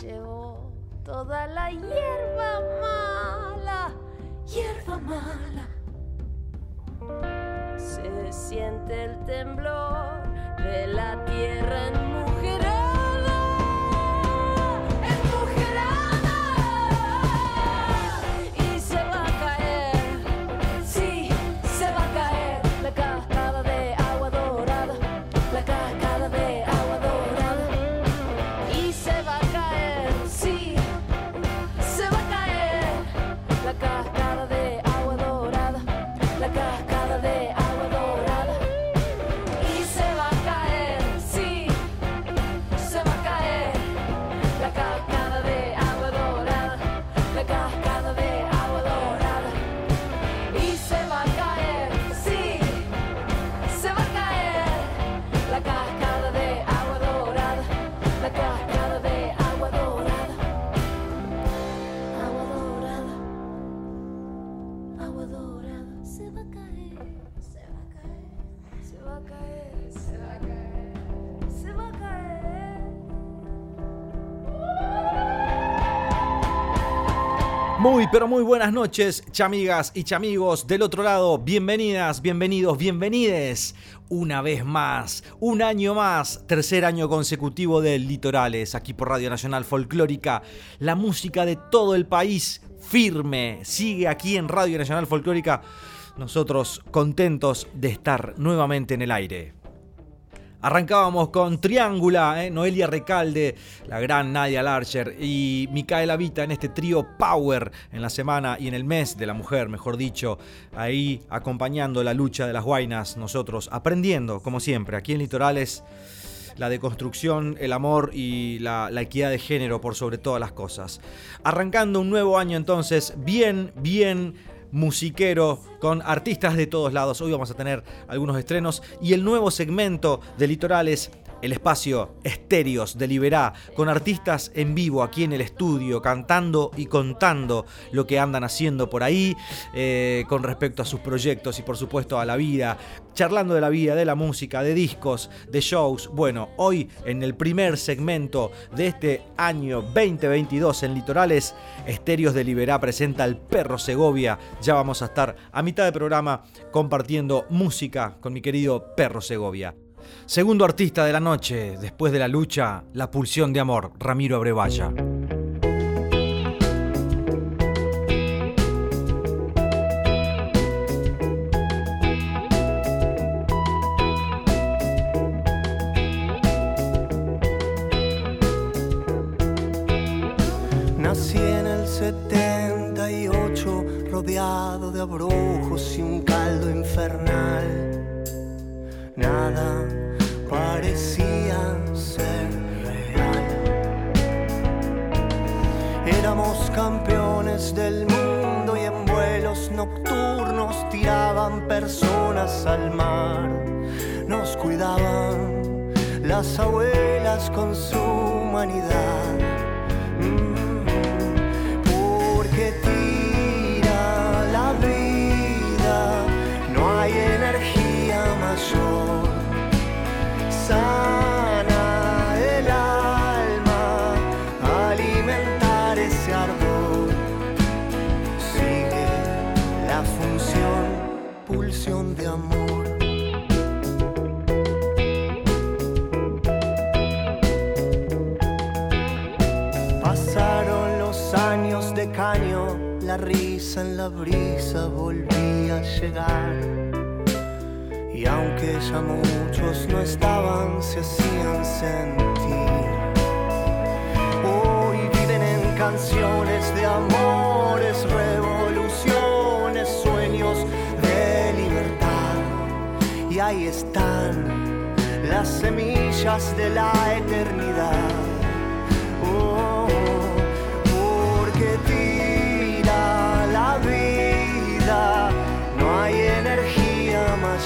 llevó toda la hierba mala, hierba mala. Se siente el temblor. Muy, pero muy buenas noches, chamigas y chamigos del otro lado. Bienvenidas, bienvenidos, bienvenides. Una vez más, un año más, tercer año consecutivo de Litorales, aquí por Radio Nacional Folclórica. La música de todo el país firme sigue aquí en Radio Nacional Folclórica. Nosotros contentos de estar nuevamente en el aire. Arrancábamos con Triángula, ¿eh? Noelia Recalde, la gran Nadia Larcher y Micaela Vita en este trío Power en la semana y en el mes de la mujer, mejor dicho, ahí acompañando la lucha de las guainas, nosotros aprendiendo, como siempre, aquí en Litorales la deconstrucción, el amor y la, la, equidad de género por sobre todas las cosas. Arrancando un nuevo año entonces, bien, bien musiquero con artistas de todos lados. Hoy vamos a tener algunos estrenos y el nuevo segmento de Litorales el espacio Estéreos de Liberá, con artistas en vivo aquí en el estudio, cantando y contando lo que andan haciendo por ahí, eh, con respecto a sus proyectos y por supuesto a la vida, charlando de la vida, de la música, de discos, de shows. Bueno, hoy en el primer segmento de este año 2022 en Litorales, Estéreos de Liberá presenta al Perro Segovia. Ya vamos a estar a mitad de programa compartiendo música con mi querido Perro Segovia. Segundo artista de la noche, después de la lucha, la pulsión de amor, Ramiro Abrevaya. Nací en el 78, rodeado de abrojos y un caldo infernal. Nada personas al mar. Nos cuidaban las abuelas con su humanidad. En la brisa volvía a llegar. Y aunque ya muchos no estaban, se hacían sentir. Hoy viven en canciones de amores, revoluciones, sueños de libertad. Y ahí están las semillas de la eternidad.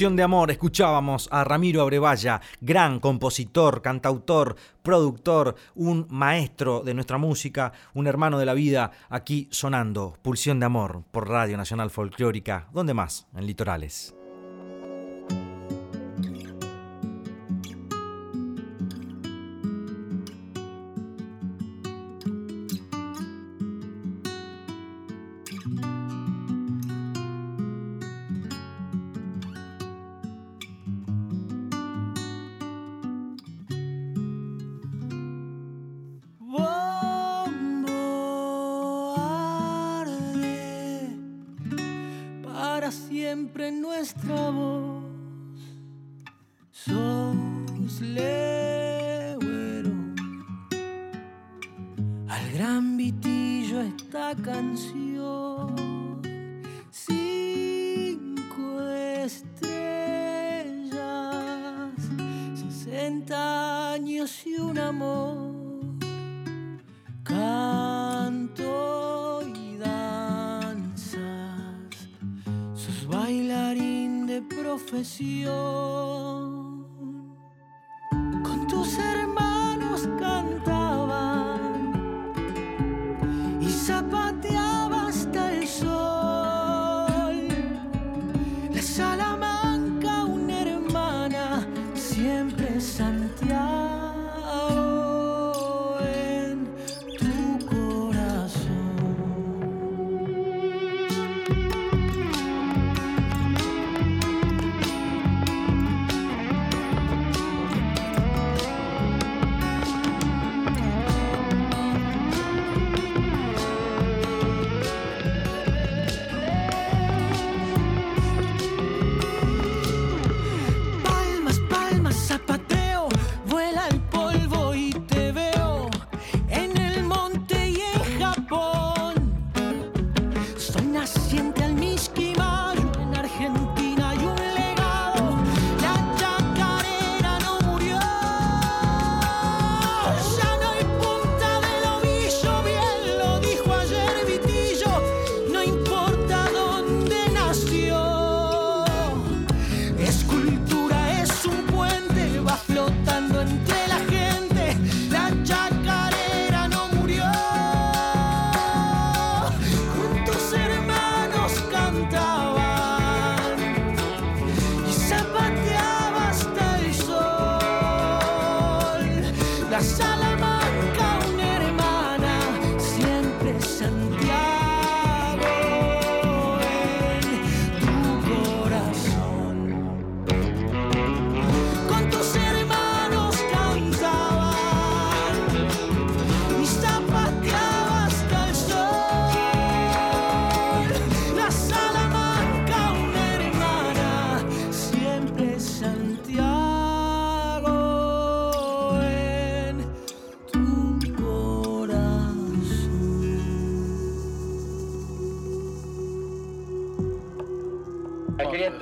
Pulsión de Amor, escuchábamos a Ramiro Abrevaya, gran compositor, cantautor, productor, un maestro de nuestra música, un hermano de la vida, aquí sonando Pulsión de Amor por Radio Nacional Folclórica. ¿Dónde más? En Litorales.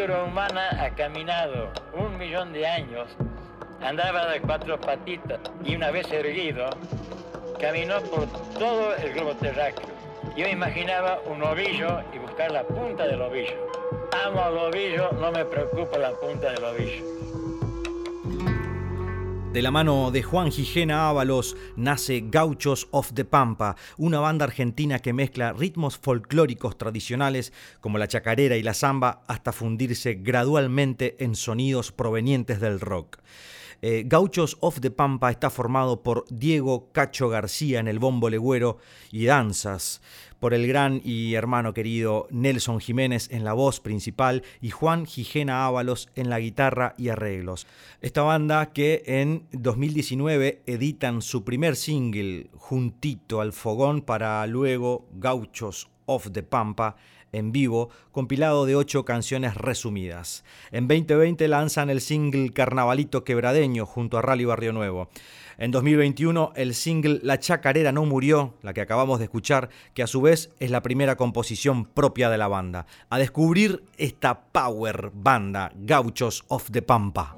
Criatura humana ha caminado un millón de años, andaba de cuatro patitas y una vez erguido, caminó por todo el globo terráqueo. Yo imaginaba un ovillo y buscar la punta del ovillo. Amo al ovillo, no me preocupa la punta del ovillo. De la mano de Juan Gijena Ábalos nace Gauchos of the Pampa, una banda argentina que mezcla ritmos folclóricos tradicionales como la chacarera y la samba hasta fundirse gradualmente en sonidos provenientes del rock. Eh, Gauchos of the Pampa está formado por Diego Cacho García en el bombo legüero y danzas, por el gran y hermano querido Nelson Jiménez en la voz principal y Juan Gijena Ábalos en la guitarra y arreglos. Esta banda que en 2019 editan su primer single juntito al fogón para luego Gauchos of the Pampa en vivo, compilado de ocho canciones resumidas. En 2020 lanzan el single Carnavalito Quebradeño junto a Rally Barrio Nuevo. En 2021 el single La Chacarera no murió, la que acabamos de escuchar, que a su vez es la primera composición propia de la banda. A descubrir esta power banda, Gauchos of the Pampa.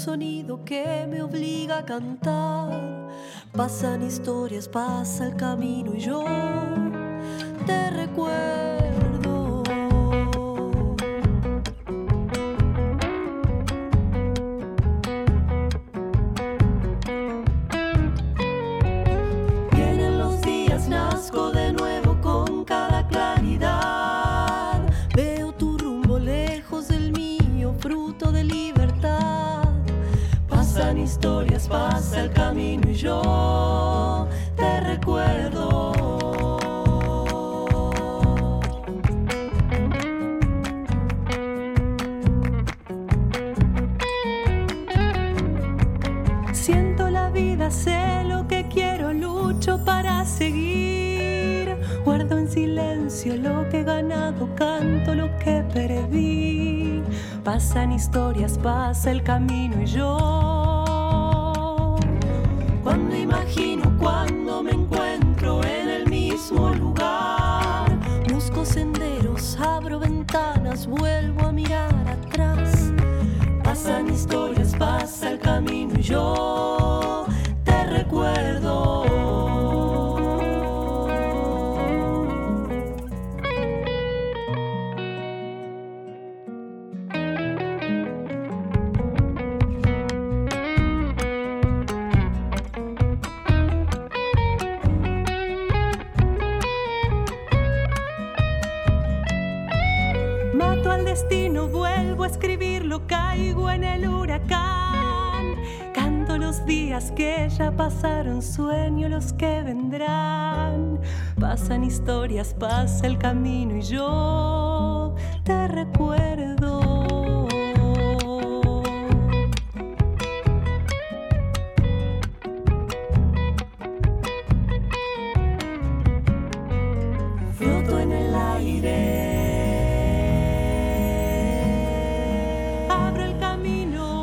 Sonido que me obliga a cantar. Pasan historias, pasa el camino y yo te recuerdo.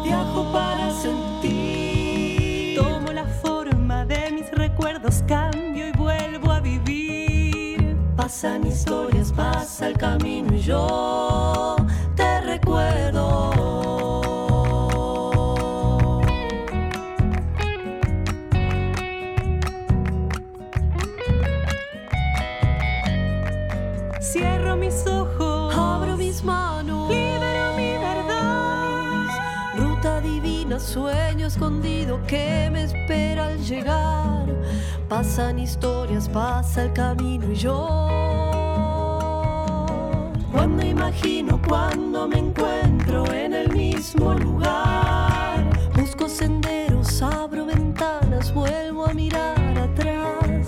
Viajo para sentir. Tomo la forma de mis recuerdos, cambio y vuelvo a vivir. Pasan historias, pasa el camino y yo sueño escondido que me espera al llegar. Pasan historias, pasa el camino y yo. Cuando imagino, cuando me encuentro en el mismo lugar. Busco senderos, abro ventanas, vuelvo a mirar atrás.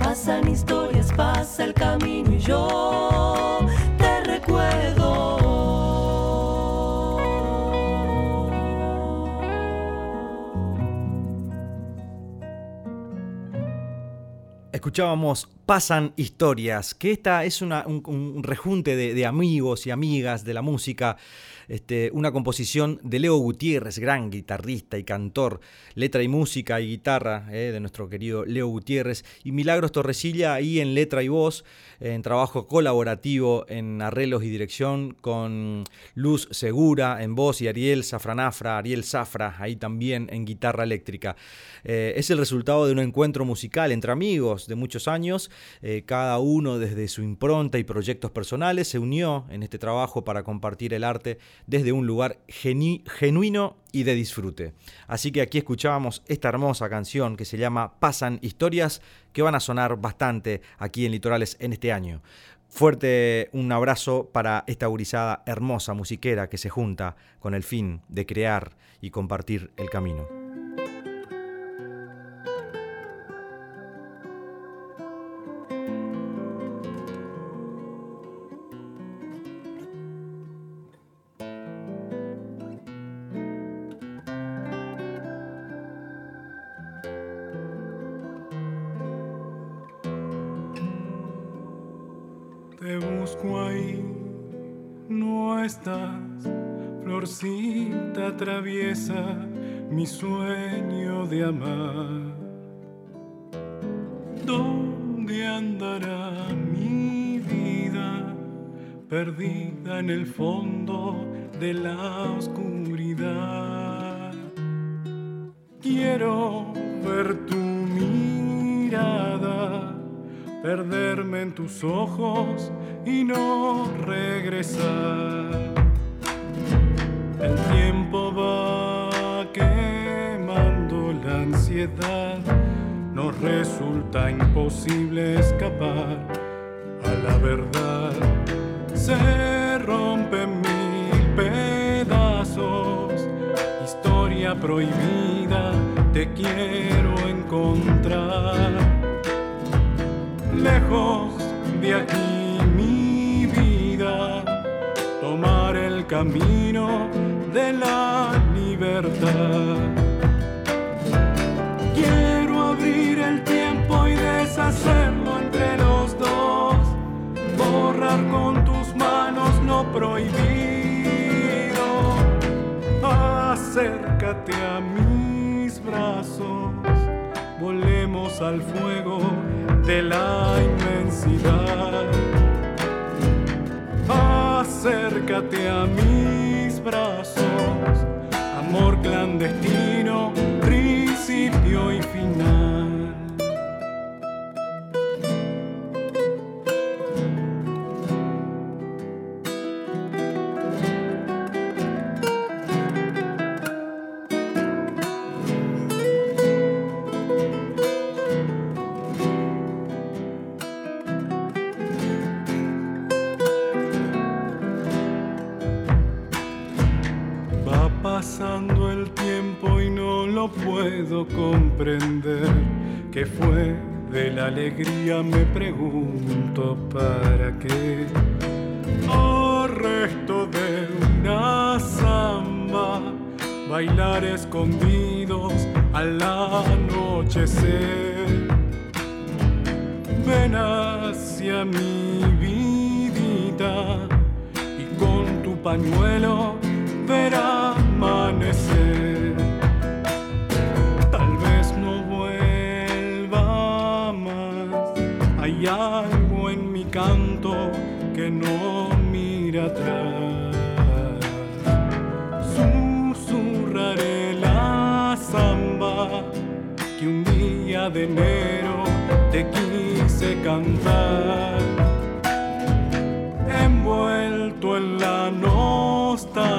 Pasan historias, pasa el camino y yo Escuchábamos Pasan Historias, que esta es una- un, un rejunte de amigos y amigas de la música, este, una composición de Leo Gutiérrez, gran guitarrista y cantor, letra y música y guitarra eh, de nuestro querido Leo Gutiérrez, y Milagros Torresilla ahí en letra y voz, en trabajo colaborativo en arreglos y dirección con Luz Segura en voz y Ariel Safranafra, Ariel Zafra ahí también en guitarra eléctrica. Eh, es el resultado de un encuentro musical entre amigos de muchos años, eh, cada uno desde su impronta y proyectos personales se unió en este trabajo para compartir el arte desde un lugar genuino y de disfrute. Así que aquí escuchábamos esta hermosa canción que se llama Pasan Historias, que van a sonar bastante aquí en Litorales en este año. Fuerte un abrazo para esta gurizada hermosa musiquera que se junta con el fin de crear y compartir el camino. Perdida en el fondo de la oscuridad? Quiero ver tu mirada, perderme en tus ojos y no regresar. El tiempo va quemando la ansiedad, nos resulta imposible escapar a la verdad. Prohibida, te quiero encontrar. Lejos de aquí mi vida, tomar el camino de la libertad. Quiero abrir el tiempo y deshacerlo entre los dos, borrar con tus lo prohibido. Acércate a mis brazos, volemos al fuego de la inmensidad. Acércate a mis brazos, amor clandestino, anochecer. Día de enero te quise cantar envuelto en la nostalgia.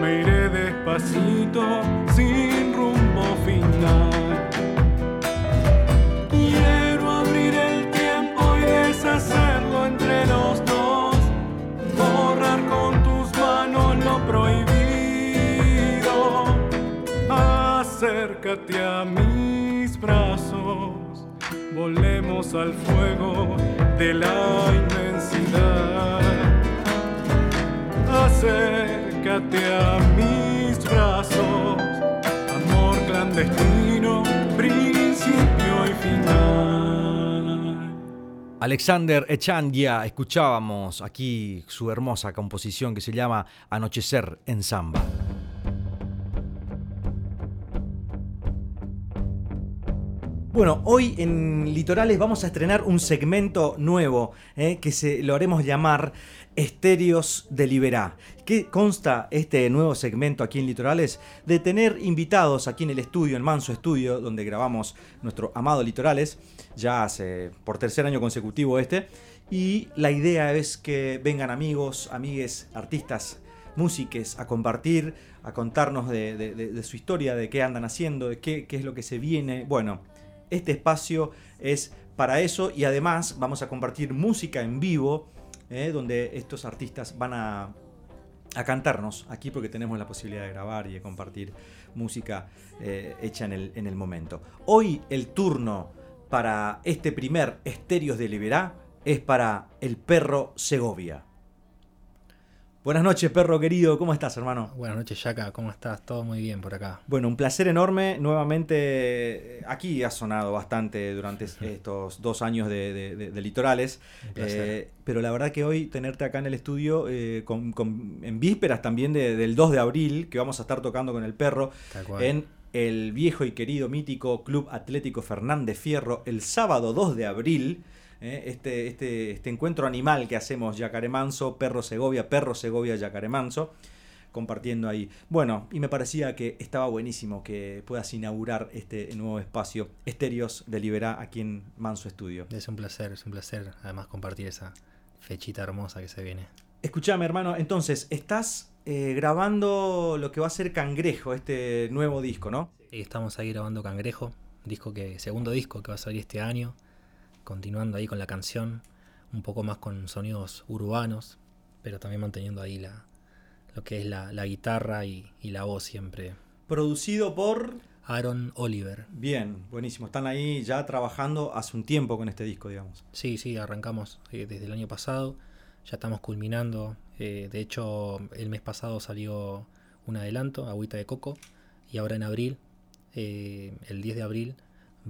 Me iré despacito Acércate a mis brazos. Volemos al fuego de la inmensidad. Acércate a mis brazos, amor clandestino, principio y final. Alexander Echandia, escuchábamos aquí su hermosa composición que se llama Anochecer en Samba. Bueno, hoy en Litorales vamos a estrenar un segmento nuevo eh, que se, lo haremos llamar Estéreos de Liberá. ¿Qué consta este nuevo segmento aquí en Litorales? De tener invitados aquí en el estudio, en Manso Estudio, donde grabamos nuestro amado Litorales, ya hace por tercer año consecutivo este. Y la idea es que vengan amigos, amigues, artistas, músiques a compartir, a contarnos de, su historia, de qué andan haciendo, de qué, qué es lo que se viene. Bueno, este espacio es para eso y además vamos a compartir música en vivo, eh, donde estos artistas van a, a cantarnos aquí porque tenemos la posibilidad de grabar y de compartir música eh, hecha en el, en el momento. Hoy el turno para este primer Estéreos de Liberá es para el perro Segovia. Buenas noches, perro querido, ¿cómo estás, hermano? Buenas noches, Yaka, ¿cómo estás? Todo muy bien por acá. Bueno, un placer enorme. Nuevamente, eh, aquí ha sonado bastante durante estos dos años de, de- de- de litorales. Eh, pero la verdad que hoy tenerte acá en el estudio, eh, con- con- en vísperas también de- del 2 de abril, que vamos a estar tocando con el perro en el viejo y querido mítico Club Atlético Fernández Fierro, el sábado 2 de abril. Eh, este, este, este encuentro animal que hacemos Yacaremanso, Perro Segovia, Perro Segovia, Yacaremanso compartiendo ahí. Bueno, y me parecía que estaba buenísimo que puedas inaugurar este nuevo espacio, Estéreos de Liberá, aquí en Manso Estudio. Es un placer, es un placer además compartir esa fechita hermosa que se viene. Escuchame, hermano, entonces, estás eh, grabando lo que va a ser Cangrejo, este nuevo disco, ¿no? Y estamos ahí grabando Cangrejo, disco que, segundo disco que va a salir este año, continuando ahí con la canción, un poco más con sonidos urbanos, pero también manteniendo ahí la, lo que es la, la guitarra y, y la voz siempre. Producido por... Aaron Oliver. Bien, buenísimo. Están ahí ya trabajando hace un tiempo con este disco, digamos. Sí, sí, arrancamos eh, desde el año pasado, ya estamos culminando. eh, de hecho, el mes pasado salió un adelanto, Agüita de Coco, y ahora en abril, eh, el 10 de abril,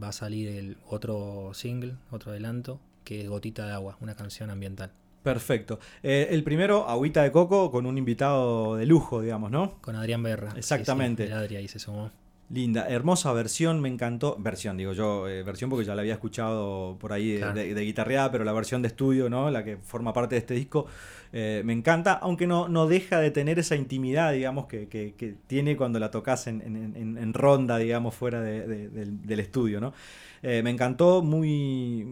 va a salir el otro single, otro adelanto, que es Gotita de Agua, una canción ambiental. Perfecto. Eh, el primero, Agüita de Coco, con un invitado de lujo, digamos, ¿no? Con Adrián Berra. Exactamente. Sí, sí, el Adri ahí se sumó. Linda, hermosa versión, me encantó. Versión, digo yo, eh, versión porque ya la había escuchado por ahí de, Claro. de- de guitarreada, pero la versión de estudio, ¿no? La que forma parte de este disco, eh, me encanta, aunque no, no deja de tener esa intimidad, digamos, que, que- que tiene cuando la tocas en, en- en- en ronda, digamos, fuera de- de- del, del estudio, ¿no? Eh, me encantó, muy,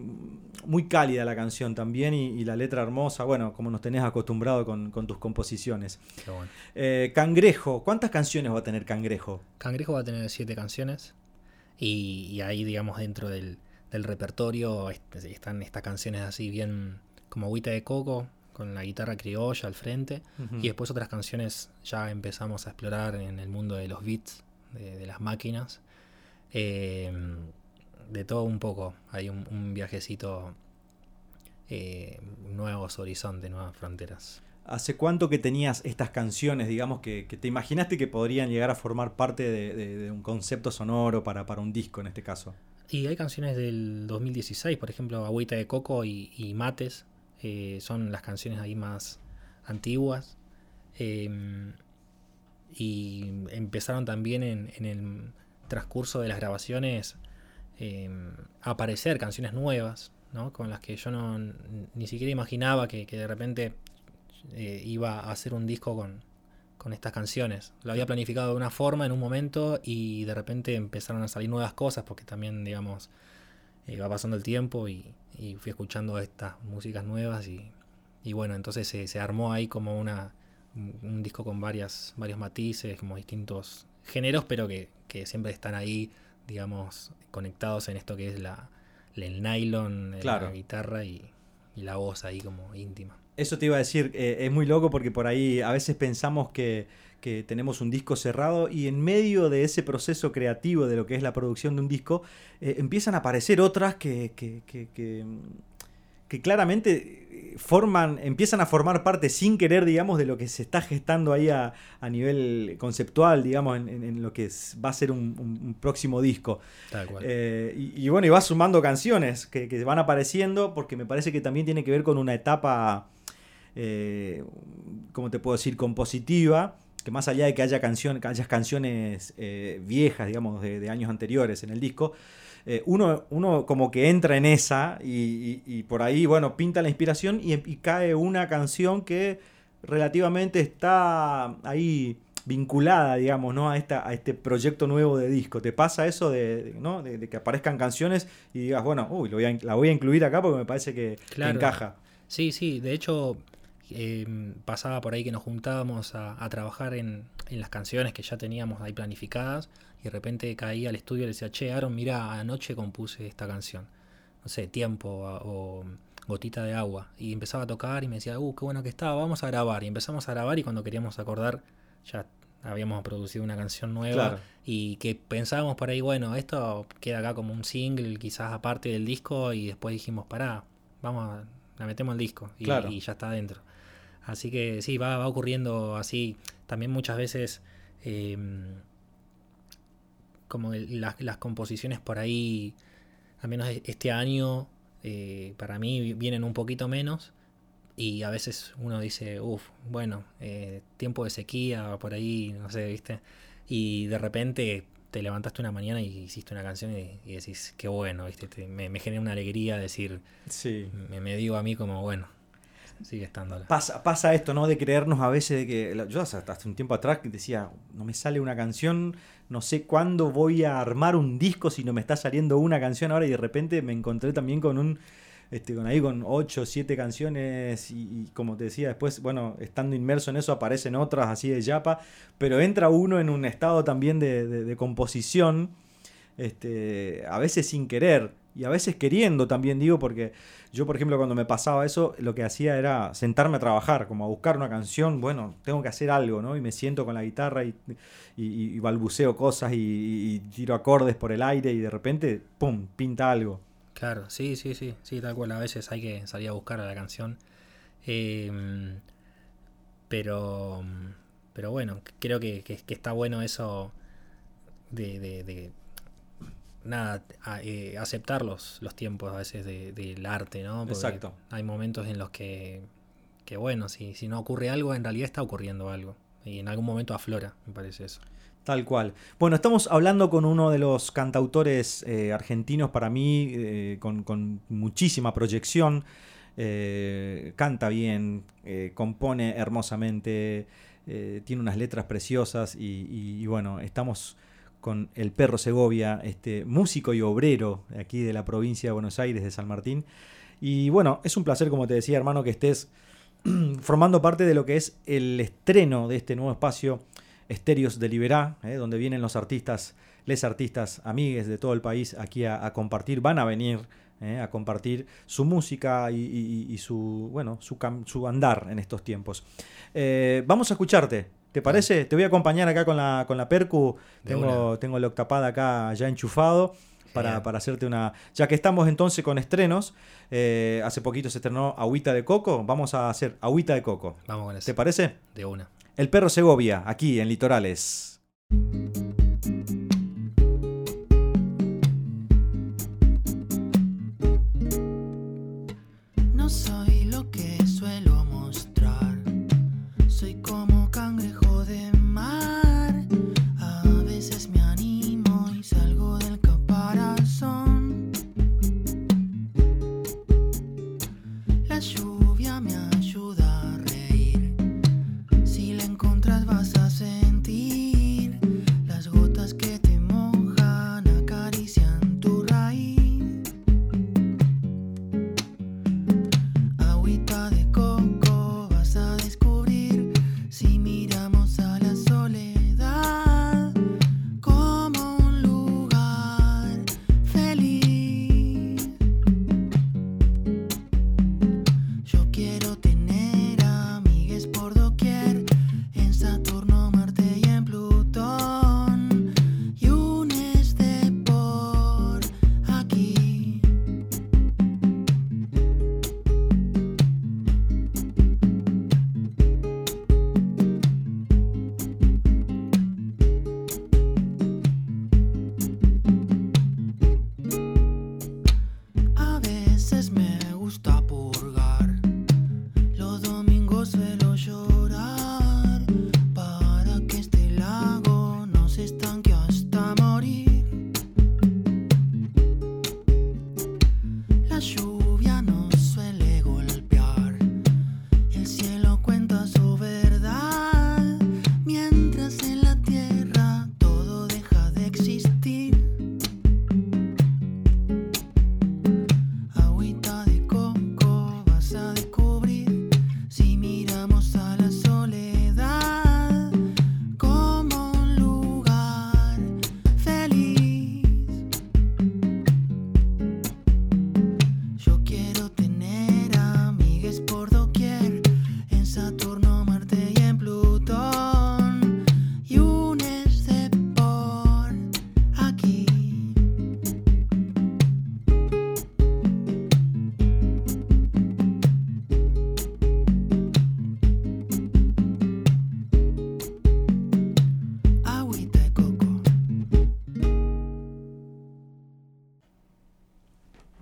muy cálida la canción también y, y la letra hermosa, bueno, como nos tenés acostumbrado con, con tus composiciones. Qué bueno. Cangrejo, ¿cuántas canciones va a tener Cangrejo? Cangrejo va a tener siete canciones. Y, y ahí, digamos, dentro del, del repertorio est- están estas canciones así bien como agüita de coco, con la guitarra criolla al frente, y después otras canciones ya empezamos a explorar en el mundo de los beats, de, de las máquinas, eh, de todo un poco, hay un, un viajecito, eh, nuevos horizontes, nuevas fronteras. ¿Hace cuánto que tenías estas canciones, digamos, que, te imaginaste que podrían llegar a formar parte de, un concepto sonoro para, un disco en este caso? Y hay canciones del 2016, por ejemplo, Agüita de Coco y, Mates, eh, son las canciones ahí más antiguas. Eh, y empezaron también en, el transcurso de las grabaciones eh, a aparecer canciones nuevas, ¿no? con las que yo no, ni siquiera imaginaba que de repente eh, iba a hacer un disco con, con estas canciones. Lo había planificado de una forma en un momento y de repente empezaron a salir nuevas cosas porque también, digamos, eh, va pasando el tiempo y, y fui escuchando estas músicas nuevas y, y bueno, entonces se, se armó ahí como una un, disco con varias varios matices, como distintos géneros, pero que, que siempre están ahí, digamos, conectados en esto que es la, el nylon, eh, Claro. la guitarra y, y la voz ahí como íntima. Eso te iba a decir, eh, es muy loco porque por ahí a veces pensamos que, que tenemos un disco cerrado y en medio de ese proceso creativo de lo que es la producción de un disco, eh, empiezan a aparecer otras que, que, que- que, claramente eh, forman, empiezan a formar parte sin querer, digamos, de lo que se está gestando ahí a, a nivel conceptual, digamos, en, en- en lo que va a ser un- un- un próximo disco. Tal cual. Eh, y, y bueno, y va sumando canciones que, que van apareciendo porque me parece que también tiene que ver con una etapa, eh, ¿cómo te puedo decir?, compositiva, que más allá de que haya, canción, que haya canciones eh, viejas, digamos, de, de años anteriores en el disco, eh, uno, uno como que entra en esa y, y- y por ahí, bueno, pinta la inspiración y, y cae una canción que relativamente está ahí vinculada, digamos, ¿no? a, esta, a este proyecto nuevo de disco. ¿Te pasa eso de, de- ¿no? de, de que aparezcan canciones y digas, bueno, uy, lo voy a in- la voy a incluir acá porque me parece que, encaja? Sí, sí, de hecho eh, pasaba por ahí que nos juntábamos a, a trabajar en, en las canciones que ya teníamos ahí planificadas y de repente caía al estudio y le decía, che, Aaron, mira, anoche compuse esta canción, no sé, Tiempo a- o Gotita de Agua y empezaba a tocar y me decía, uh, qué bueno que estaba, vamos a grabar y empezamos a grabar y cuando queríamos acordar ya habíamos producido una canción nueva Claro. y que pensábamos por ahí, bueno, esto queda acá como un single quizás aparte del disco y después dijimos, pará, vamos a, la metemos al disco y, Claro. y ya está adentro. Así que sí, va, va ocurriendo así. También muchas veces eh, como el- las, las composiciones por ahí, al menos e- este año, eh, para mí vienen un poquito menos. Y a veces uno dice, uff, bueno, eh, tiempo de sequía, por ahí, no sé, ¿viste? Y de repente te levantaste una mañana y hiciste una canción y, y decís, qué bueno, ¿viste? Te- me, me genera una alegría decir, Sí. me, me digo a mí como, bueno, sigue estando. Pasa, pasa esto, ¿no? De creernos a veces de que. Yo hasta un tiempo atrás decía, no me sale una canción, no sé cuándo voy a armar un disco si no me está saliendo una canción ahora y de repente me encontré también con un. Este, con ahí con 8 o 7 canciones y, como te decía después, bueno, estando inmerso en eso aparecen otras así de yapa, pero entra uno en un estado también de, de- de composición, este, a veces sin querer y a veces queriendo también digo, porque yo por ejemplo cuando me pasaba eso, lo que hacía era sentarme a trabajar, como a buscar una canción, bueno, tengo que hacer algo, ¿no? Y me siento con la guitarra y, y- balbuceo cosas y, tiro acordes por el aire y de repente, ¡pum!, pinta algo. Claro, sí, sí, sí, sí, tal cual. A veces hay que salir a buscar a la canción. Eh, pero, pero bueno, creo que, que- está bueno eso de, nada, a- eh, aceptar los, los tiempos a veces de- del arte, ¿no? Porque Exacto. Hay momentos en los que que bueno, si, si no ocurre algo, en realidad está ocurriendo algo. Y en algún momento aflora, me parece eso. Tal cual. Bueno, estamos hablando con uno de los cantautores eh, argentinos para mí, eh, con, con muchísima proyección. Eh, canta bien, compone hermosamente, tiene unas letras preciosas y, y- y bueno, estamos con el perro Segovia, este músico y obrero aquí de la provincia de Buenos Aires, de San Martín. Y bueno, es un placer, como te decía, hermano, que estés formando parte de lo que es el estreno de este nuevo espacio Estéreos de Liberá, eh, donde vienen los artistas, les artistas, amigues de todo el país aquí a, compartir, van a venir eh, a compartir su música y, su, bueno, su, su andar en estos tiempos. Eh, vamos a escucharte, ¿te parece? Te voy a acompañar acá con la, con la percu, De tengo, tengo el octapad acá ya enchufado. Para, para hacerte una. Ya que estamos entonces con estrenos, eh, hace poquito se estrenó Agüita de Coco, vamos a hacer Agüita de Coco. Vamos con eso. ¿Te parece? De una. El perro Segovia, aquí en Litorales.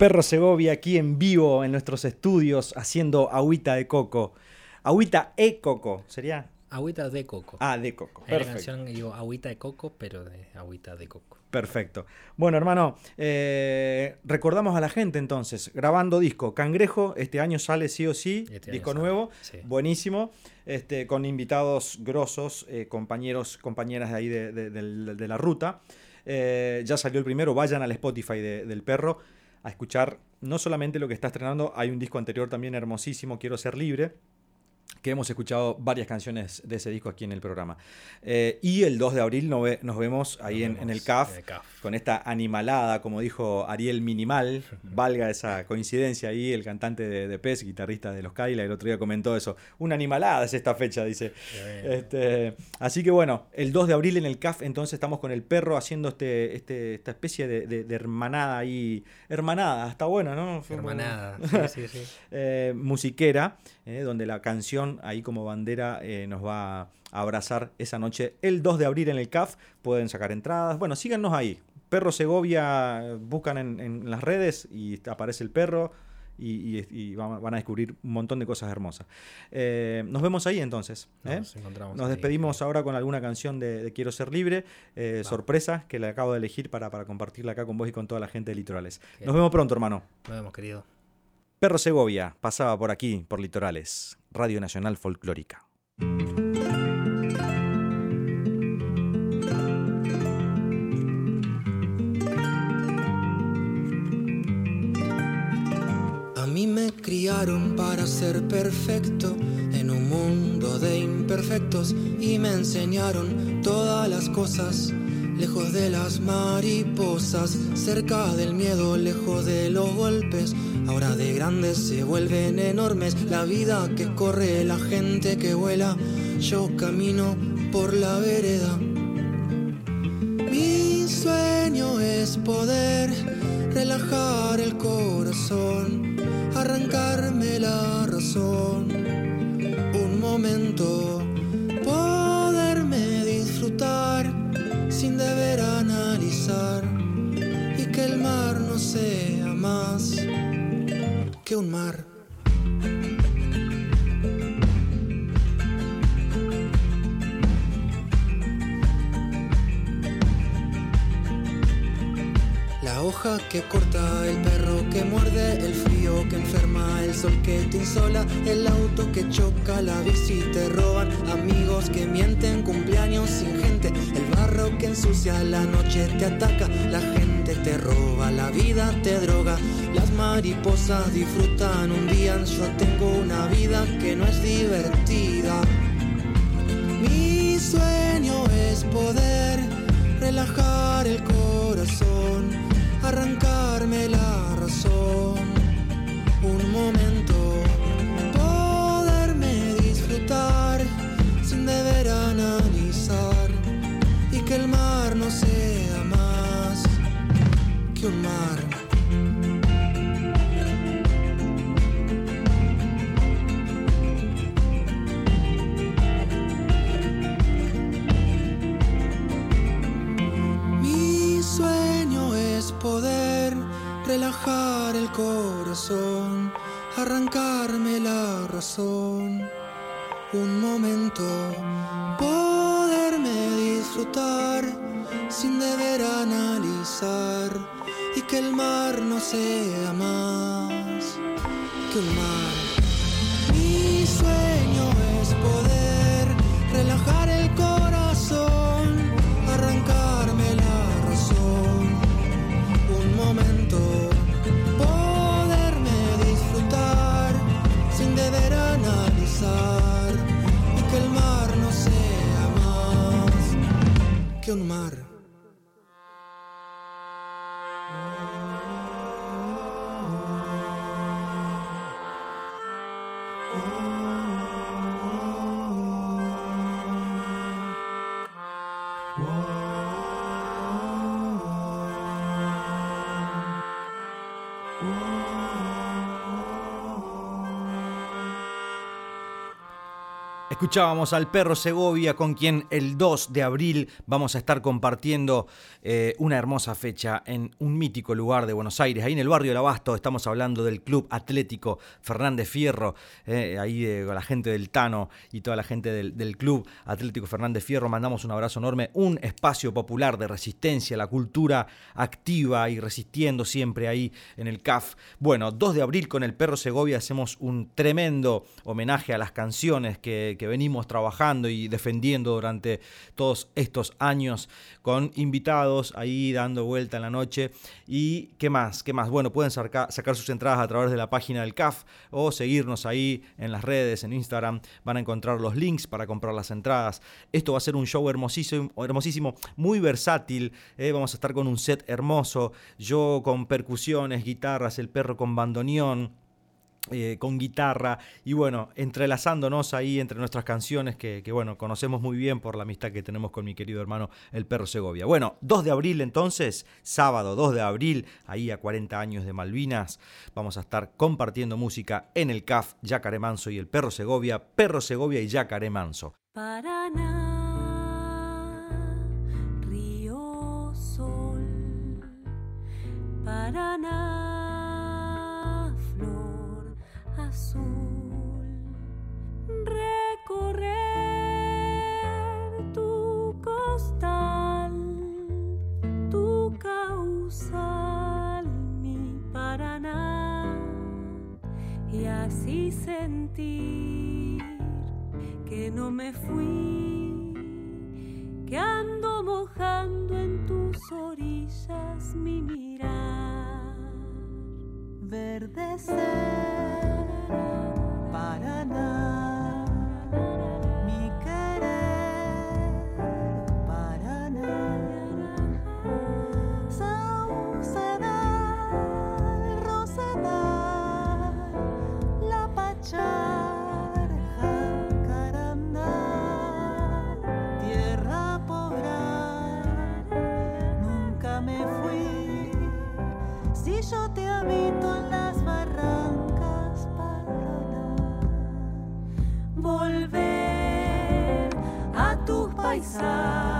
Perro Segovia aquí en vivo en nuestros estudios haciendo agüita de coco. Agüita e coco, ¿sería? Agüita de coco. Ah, de coco. Perfecto. canción digo agüita de coco, pero de agüita de coco. Perfecto. Bueno, hermano, eh, recordamos a la gente entonces, grabando disco. Cangrejo, este año sale sí o sí, Este disco nuevo, sí. buenísimo, este, con invitados grosos, eh, compañeros, compañeras de ahí de, de- del- de la ruta. Eh, ya salió el primero, vayan al Spotify de- del perro a escuchar no solamente lo que está estrenando, hay un disco anterior también hermosísimo, Quiero ser libre, que hemos escuchado varias canciones de ese disco aquí en el programa. Eh, y el 2 de abril nos, ve- nos vemos ahí Nos en, el CAF, en el CAF. con esta animalada, como dijo Ariel Minimal, valga esa coincidencia ahí, el cantante de, de Pez, guitarrista de los Kaila, el otro día comentó eso. Una animalada es esta fecha, dice. Este, así que bueno, el 2 de abril en el CAF, entonces estamos con el perro haciendo este, este, esta especie de, de- de hermanada ahí. Hermanada, está bueno, ¿no? Hermanada. Sí, sí, sí. eh, musiquera, eh, donde la canción ahí como bandera eh, nos va a abrazar esa noche el 2 de abril en el CAF. Pueden sacar entradas. Bueno, síganos ahí. Perro Segovia, buscan en, en las redes y aparece el perro. y, y- y van a descubrir un montón de cosas hermosas. Eh, nos vemos ahí entonces. ¿eh? Nos encontramos Nos ahí. despedimos ahora con alguna canción de, de Quiero Ser Libre, eh, sorpresa, que la acabo de elegir para, para compartirla acá con vos y con toda la gente de Litorales. Nos vemos pronto, hermano. Nos vemos, querido. Perro Segovia pasaba por aquí, por Litorales, Radio Nacional Folclórica. A mí me criaron para ser perfecto en un mundo de imperfectos y me enseñaron todas las cosas. Lejos de las mariposas, cerca del miedo, lejos de los golpes. Ahora de grandes se vuelven enormes. La vida que corre, la gente que vuela. Yo camino por la vereda. Mi sueño es poder relajar el corazón, arrancarme la razón. Un momento, poderme disfrutar y que el mar no sea más que un mar. Que corta, el perro que muerde, el frío que enferma, el sol que te insola, el auto que choca, la bici te roban, amigos que mienten, cumpleaños sin gente, el barro que ensucia, la noche te ataca, la gente te roba, la vida te droga, las mariposas disfrutan un día, yo tengo una vida que no es divertida. Mi sueño es poder relajar el corazón, arrancarme la razón. Un momento, corazón, arrancarme la razón. Un momento, poderme disfrutar sin deber analizar y que el mar no sea más que un mar. Más que un mar. Escuchábamos al perro Segovia con quien el 2 de abril vamos a estar compartiendo eh, una hermosa fecha en un mítico lugar de Buenos Aires, ahí en el barrio del Abasto. Estamos hablando del Club Atlético Fernández Fierro, eh, ahí de, con la gente del Tano y toda la gente del, Club Atlético Fernández Fierro. Mandamos un abrazo enorme, un espacio popular de resistencia, la cultura activa y resistiendo siempre ahí en el CAF. Bueno, 2 de abril con el perro Segovia hacemos un tremendo homenaje a las canciones que venimos trabajando y defendiendo durante todos estos años con invitados ahí dando vuelta en la noche. ¿Y qué más? ¿Qué más? Bueno, pueden sacar, sacar sus entradas a través de la página del CAF o seguirnos ahí en las redes, en Instagram. Van a encontrar los links para comprar las entradas. Esto va a ser un show hermosísimo, hermosísimo muy versátil. eh, Vamos a estar con un set hermoso. Yo con percusiones, guitarras, el perro con bandoneón. Eh, con guitarra y bueno, entrelazándonos ahí entre nuestras canciones que, que, bueno, conocemos muy bien por la amistad que tenemos con mi querido hermano el perro Segovia. Bueno, 2 de abril entonces, sábado 2 de abril, ahí a 40 años de Malvinas, vamos a estar compartiendo música en el CAF, Yacaré Manso y el perro Segovia, perro Segovia y Yacaré Manso. Paraná, río sol, Paraná, azul, recorrer tu costal, tu causal, mi Paraná, y así sentir que no me fui, que ando mojando en tus orillas mi mirar verdecer. Paraná, mi tus paisajes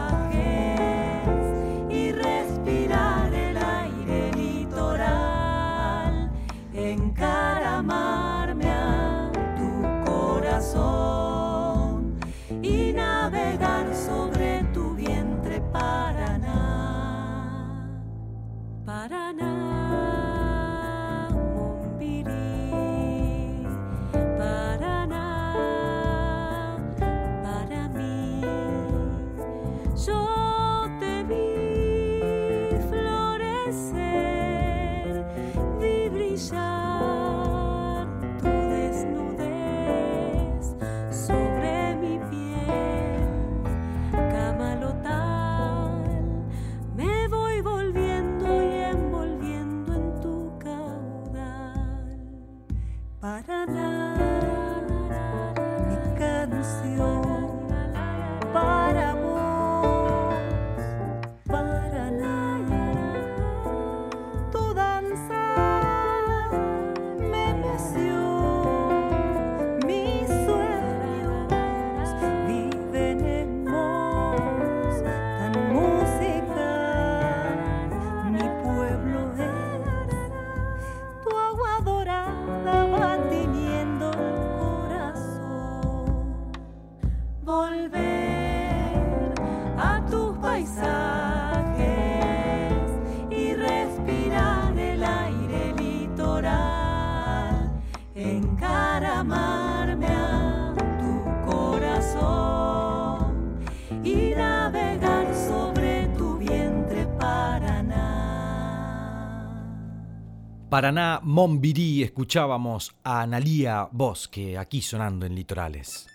Paraná, Mombirí, escuchábamos a Analía Bosque, aquí sonando en Litorales.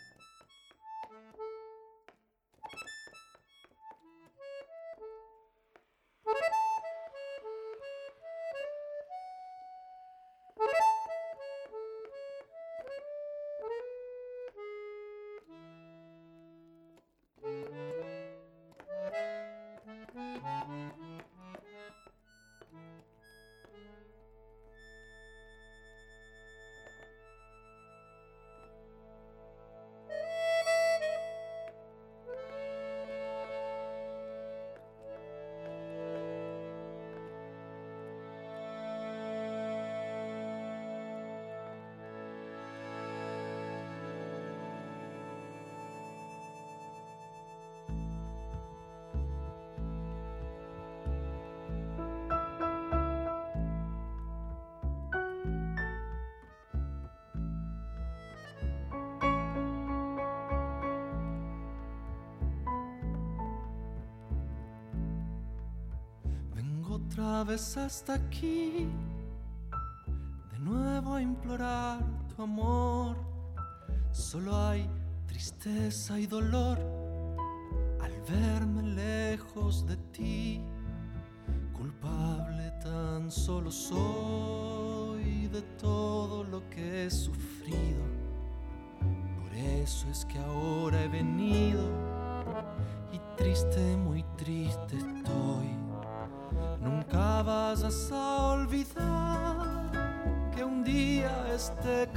Otra vez hasta aquí, de nuevo a implorar tu amor. Solo hay tristeza y dolor al verme lejos de ti. Culpable tan solo soy de todo lo que he sufrido. Por eso es que ahora he venido y triste,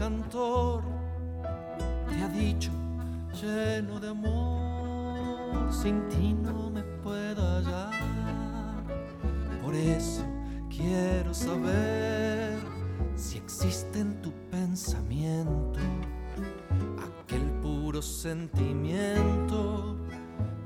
cantor te ha dicho lleno de amor, sin ti no me puedo hallar. Por eso quiero saber si existe en tu pensamiento aquel puro sentimiento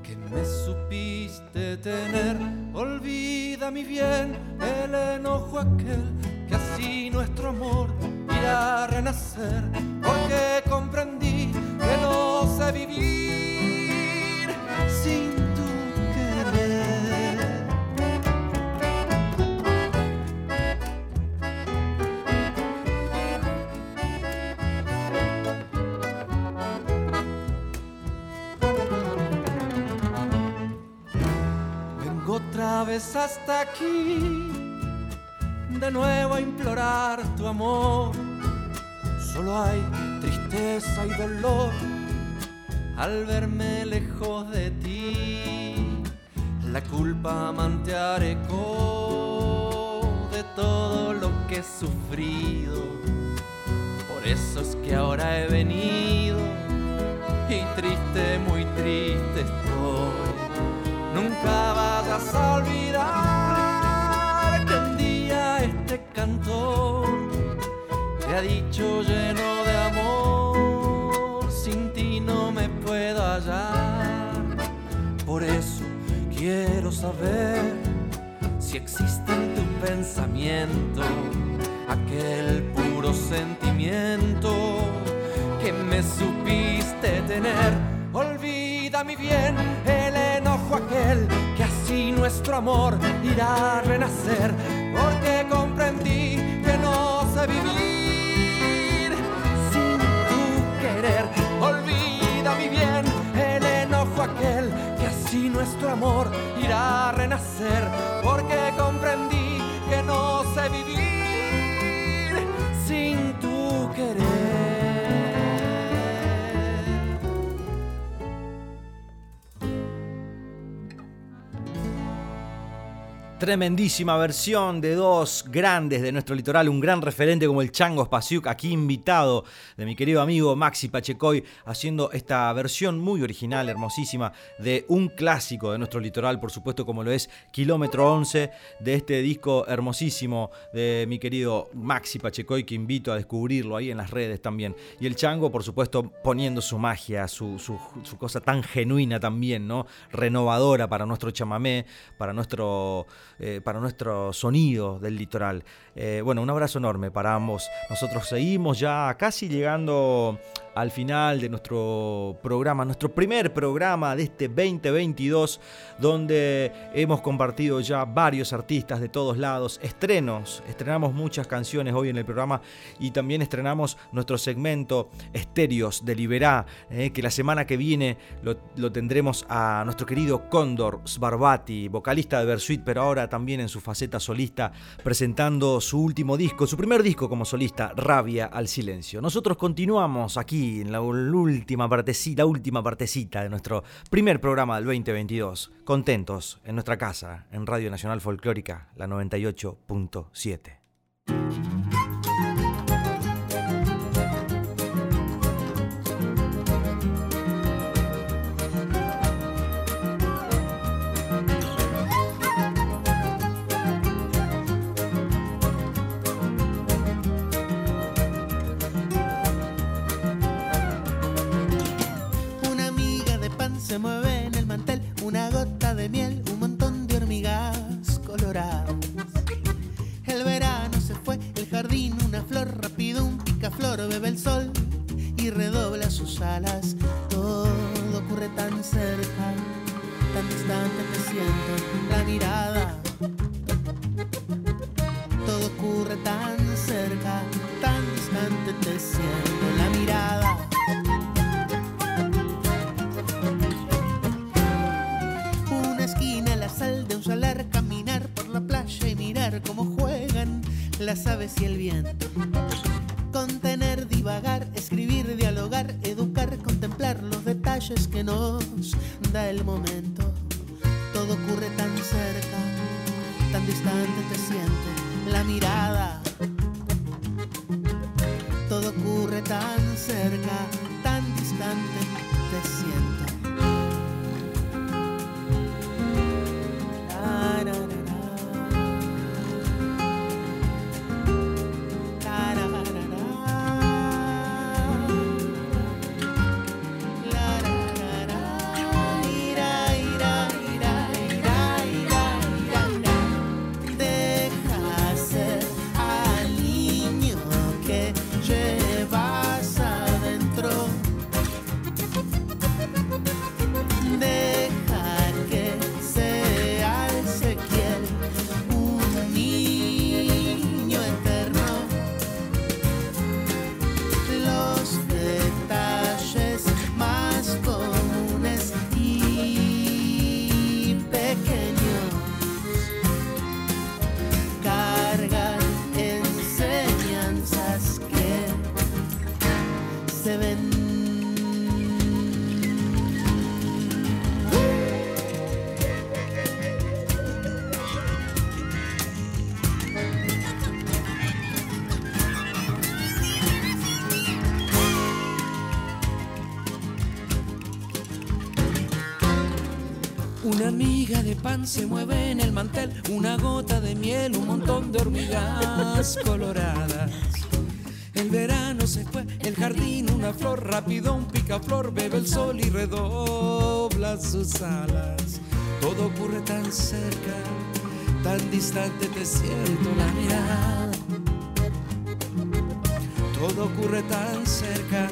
que me supiste tener. Olvida mi bien el enojo aquel que así nuestro amor a renacer, porque comprendí que no sé vivir sin tu querer. Vengo otra vez hasta aquí, de nuevo a implorar tu amor. Solo hay tristeza y dolor al verme lejos de ti. La culpa mantearé de todo lo que he sufrido. Por eso es que ahora he venido y triste, muy triste estoy. Nunca vayas a olvidar que un día este cantor te ha dicho lleno de amor, sin ti no me puedo hallar. Por eso quiero saber si existe en tu pensamiento aquel puro sentimiento que me supiste tener. Olvida mi bien el enojo aquel que así nuestro amor irá a renacer, porque comprendí que no sé vivir Olvida mi bien el enojo aquel que así nuestro amor irá a renacer, porque comprendí que no sé vivir sin tu querer. Tremendísima versión de dos grandes de nuestro litoral, un gran referente como el Chango Spasiuk, aquí invitado de mi querido amigo Maxi Pachecoy, haciendo esta versión muy original, hermosísima, de un clásico de nuestro litoral, por supuesto, como lo es Kilómetro 11, de este disco hermosísimo de mi querido Maxi Pachecoy, que invito a descubrirlo ahí en las redes también. Y el Chango, por supuesto, poniendo su magia, su, su, cosa tan genuina también, ¿no? Renovadora para nuestro chamamé, para nuestro eh, para nuestro sonido del litoral. Eh, bueno, un abrazo enorme para ambos. Nosotros seguimos ya casi llegando al final de nuestro programa, nuestro primer programa de este 2022, donde hemos compartido ya varios artistas de todos lados, estrenos, estrenamos muchas canciones hoy en el programa y también estrenamos nuestro segmento Estéreos de Liberá, eh, que la semana que viene lo, lo, tendremos a nuestro querido Cóndor Sbarbati, vocalista de Versuit, pero ahora también en su faceta solista, presentando su último disco, su primer disco como solista, Rabia al Silencio. Nosotros continuamos aquí en la última partecita, última partecita de nuestro primer programa del 2022. Contentos en nuestra casa, en Radio Nacional Folclórica, la 98.7. pan se mueve en el mantel, una gota de miel, un montón de hormigas coloradas. El verano se fue, el jardín una flor, rápido un picaflor, bebe el sol y redobla sus alas. Todo ocurre tan cerca, tan distante te siento la mirada. Todo ocurre tan cerca,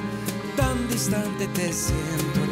tan distante te siento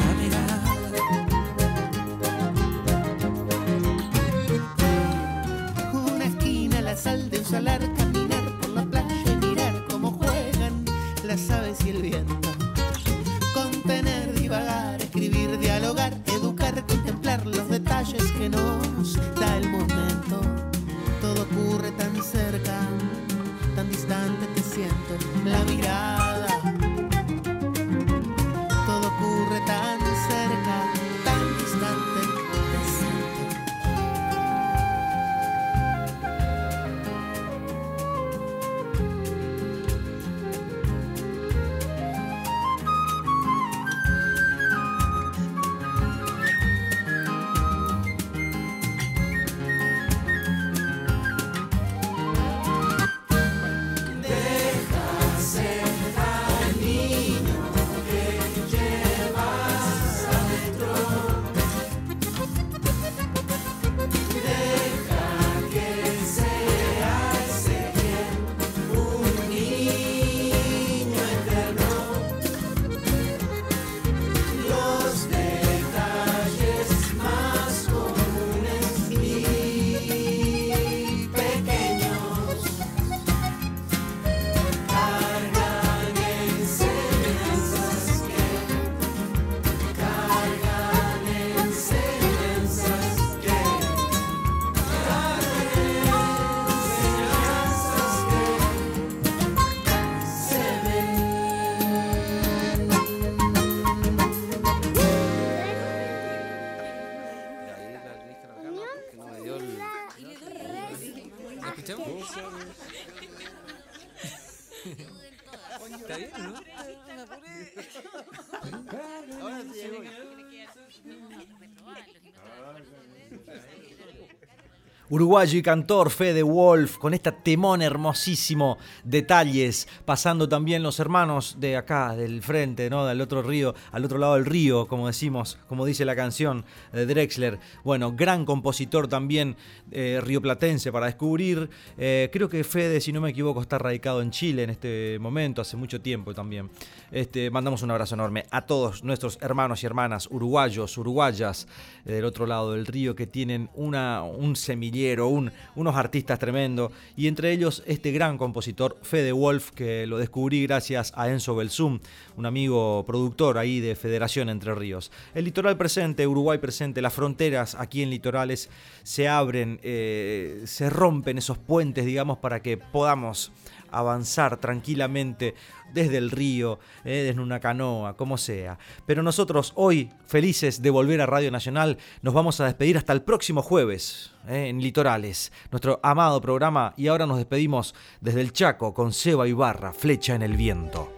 Uruguayo y cantor Fede Wolf con esta temón hermosísimo, detalles, pasando también los hermanos de acá, del frente, ¿no? Del otro río, al otro lado del río, como decimos, como dice la canción de Drexler. Bueno, gran compositor también eh, rioplatense para descubrir. Eh, creo que Fede, si no me equivoco, está radicado en Chile en este momento, hace mucho tiempo también. Este, mandamos un abrazo enorme a todos nuestros hermanos y hermanas uruguayos, uruguayas eh, del otro lado del río que tienen un semillero, un- unos artistas tremendos y entre ellos este gran compositor Fede Wolf que lo descubrí gracias a Enzo Belsum, un amigo productor ahí de Federación Entre Ríos. El litoral presente, Uruguay presente, las fronteras aquí en litorales se abren, eh, se rompen esos puentes, digamos, para que podamos avanzar tranquilamente desde el río, eh, desde una canoa, como sea. Pero nosotros hoy, felices de volver a Radio Nacional, nos vamos a despedir hasta el próximo jueves eh, en Litorales, nuestro amado programa, y ahora nos despedimos desde el Chaco con Seba Ibarra, Flecha en el Viento.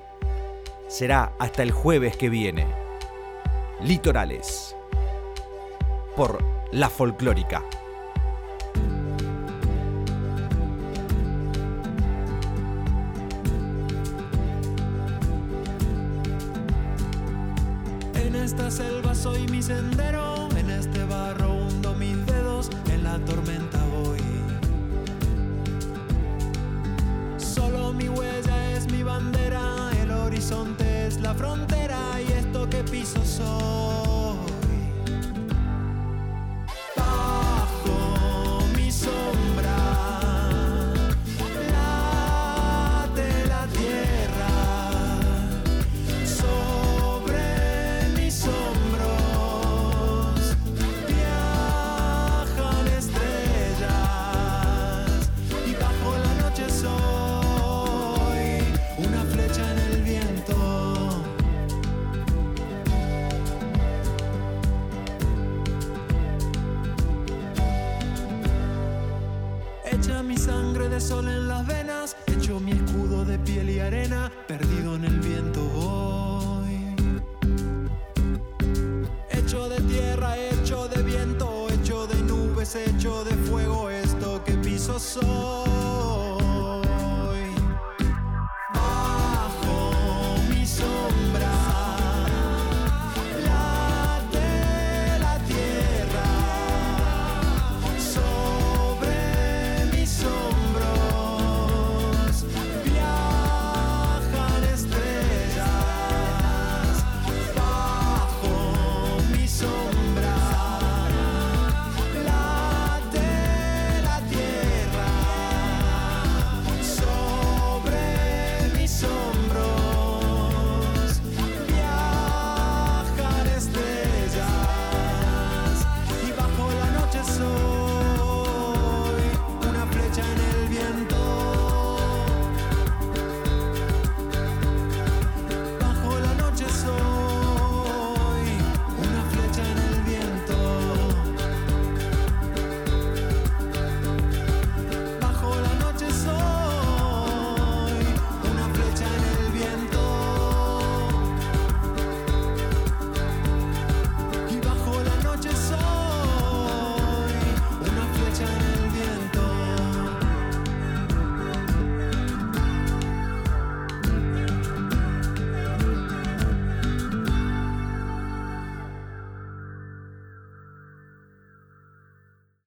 Será hasta el jueves que viene. Litorales. Por La Folclórica. Esta selva soy mi sendero, en este barro hundo mis dedos, en la tormenta voy. Solo mi huella es mi bandera, el horizonte es la frontera y esto que piso soy. soul.